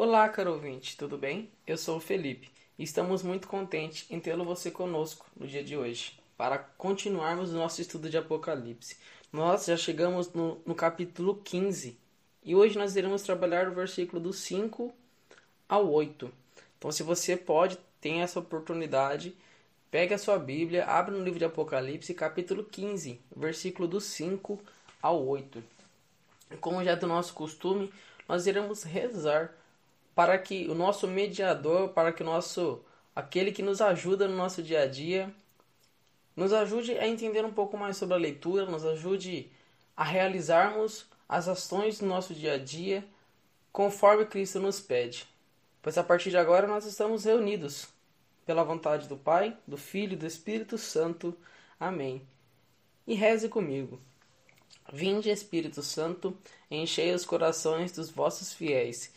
Olá, caro ouvinte, tudo bem? Eu sou o Felipe e estamos muito contentes em tê-lo você conosco no dia de hoje, para continuarmos o nosso estudo de Apocalipse. Nós já chegamos no, no capítulo 15 e hoje nós iremos trabalhar o versículo do 5 ao 8. Então, se você pode, tem essa oportunidade, pegue a sua Bíblia, abre no livro de Apocalipse, capítulo 15, versículo do 5 ao 8. Como já é do nosso costume, nós iremos rezar para que o nosso mediador, para que o nosso aquele que nos ajuda no nosso dia a dia, nos ajude a entender um pouco mais sobre a leitura, nos ajude a realizarmos as ações do nosso dia a dia conforme Cristo nos pede. Pois a partir de agora nós estamos reunidos pela vontade do Pai, do Filho e do Espírito Santo. Amém. E reze comigo. Vinde, Espírito Santo, enchei os corações dos vossos fiéis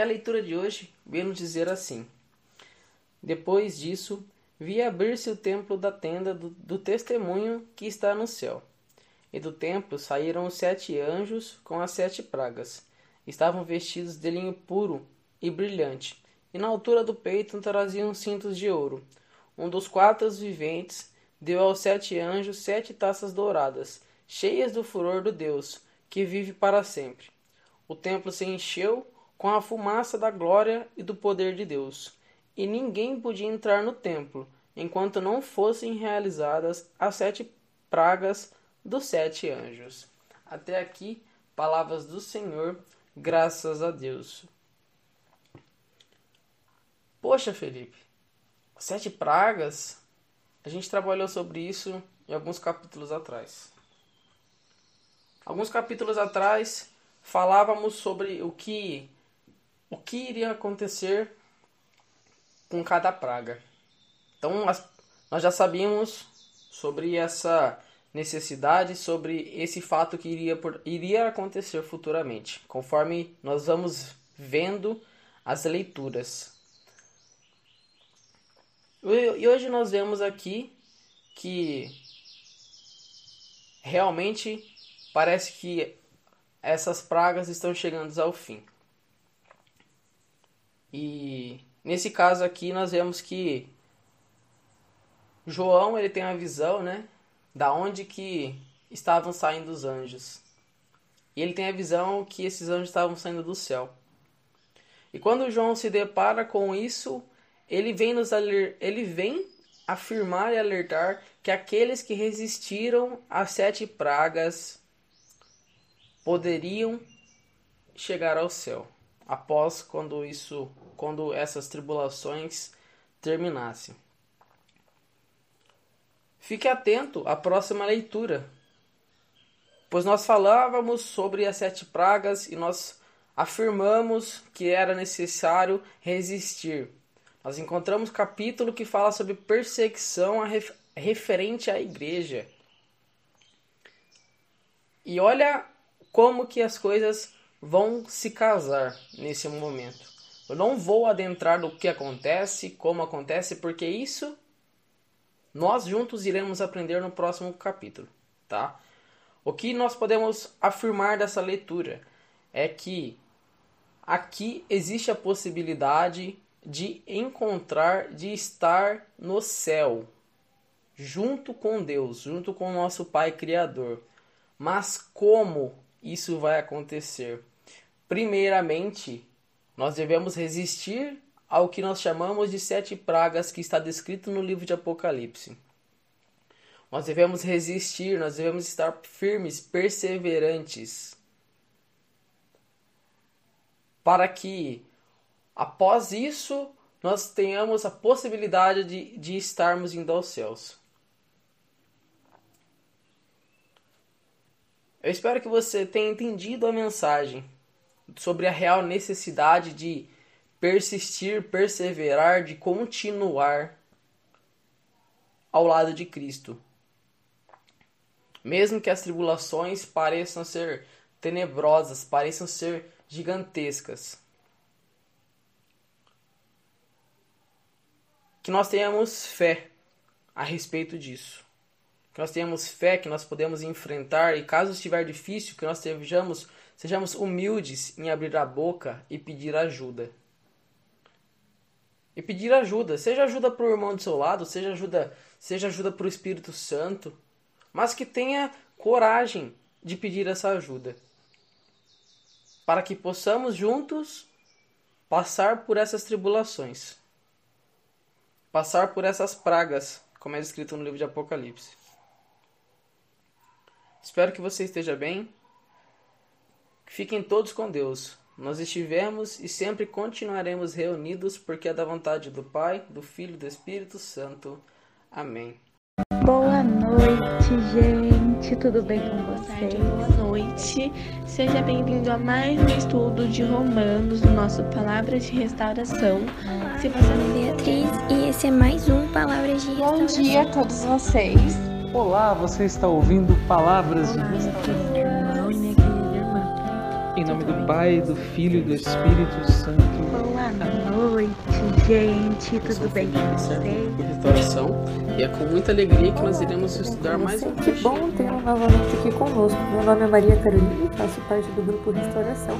E a leitura de hoje veio nos dizer assim: Depois disso, vi abrir-se o templo da tenda do, do testemunho que está no céu. E do templo saíram os sete anjos com as sete pragas. Estavam vestidos de linho puro e brilhante, e na altura do peito traziam cintos de ouro. Um dos quatro viventes deu aos sete anjos sete taças douradas, cheias do furor do Deus, que vive para sempre. O templo se encheu com a fumaça da glória e do poder de Deus, e ninguém podia entrar no templo enquanto não fossem realizadas as sete pragas dos sete anjos. Até aqui, palavras do Senhor, graças a Deus. Poxa, Felipe, sete pragas, a gente trabalhou sobre isso em alguns capítulos atrás. Alguns capítulos atrás falávamos sobre o que o que iria acontecer com cada praga. Então, nós já sabíamos sobre essa necessidade, sobre esse fato que iria, por, iria acontecer futuramente, conforme nós vamos vendo as leituras. E hoje nós vemos aqui que realmente parece que essas pragas estão chegando ao fim. E nesse caso aqui nós vemos que João ele tem a visão, né, da onde que estavam saindo os anjos. E ele tem a visão que esses anjos estavam saindo do céu. E quando João se depara com isso, ele vem nos ele vem afirmar e alertar que aqueles que resistiram às sete pragas poderiam chegar ao céu após quando isso, quando essas tribulações terminassem. Fique atento à próxima leitura, pois nós falávamos sobre as sete pragas e nós afirmamos que era necessário resistir. Nós encontramos capítulo que fala sobre perseguição referente à igreja. E olha como que as coisas vão se casar nesse momento. Eu não vou adentrar no que acontece, como acontece, porque isso nós juntos iremos aprender no próximo capítulo, tá? O que nós podemos afirmar dessa leitura é que aqui existe a possibilidade de encontrar, de estar no céu, junto com Deus, junto com o nosso Pai Criador. Mas como isso vai acontecer? Primeiramente, nós devemos resistir ao que nós chamamos de sete pragas que está descrito no livro de Apocalipse. Nós devemos resistir, nós devemos estar firmes, perseverantes, para que após isso nós tenhamos a possibilidade de, de estarmos indo aos céus. Eu espero que você tenha entendido a mensagem sobre a real necessidade de persistir, perseverar, de continuar ao lado de Cristo. Mesmo que as tribulações pareçam ser tenebrosas, pareçam ser gigantescas. Que nós tenhamos fé a respeito disso. Que nós tenhamos fé que nós podemos enfrentar e caso estiver difícil, que nós sejamos, sejamos humildes em abrir a boca e pedir ajuda. E pedir ajuda, seja ajuda para o irmão do seu lado, seja ajuda, seja ajuda para o Espírito Santo, mas que tenha coragem de pedir essa ajuda. Para que possamos juntos passar por essas tribulações. Passar por essas pragas, como é escrito no livro de Apocalipse. Espero que você esteja bem. Fiquem todos com Deus. Nós estivemos e sempre continuaremos reunidos porque é da vontade do Pai, do Filho e do Espírito Santo. Amém. Boa noite, gente. Tudo bem com vocês? Boa noite. Seja bem-vindo a mais um estudo de Romanos no nosso Palavras de Restauração. Se você não Beatriz e esse é mais um Palavras de Restauração. Bom dia a todos vocês. Olá, você está ouvindo Palavras Olá, de Restauração. Em nome do Pai, do Filho e do Espírito Santo. Boa noite, gente. Tudo bem com vocês? por restauração e é com muita alegria que nós iremos estudar mais um Que bom tê-lo novamente aqui conosco. Meu nome é Maria Carolina e faço parte do grupo Restauração.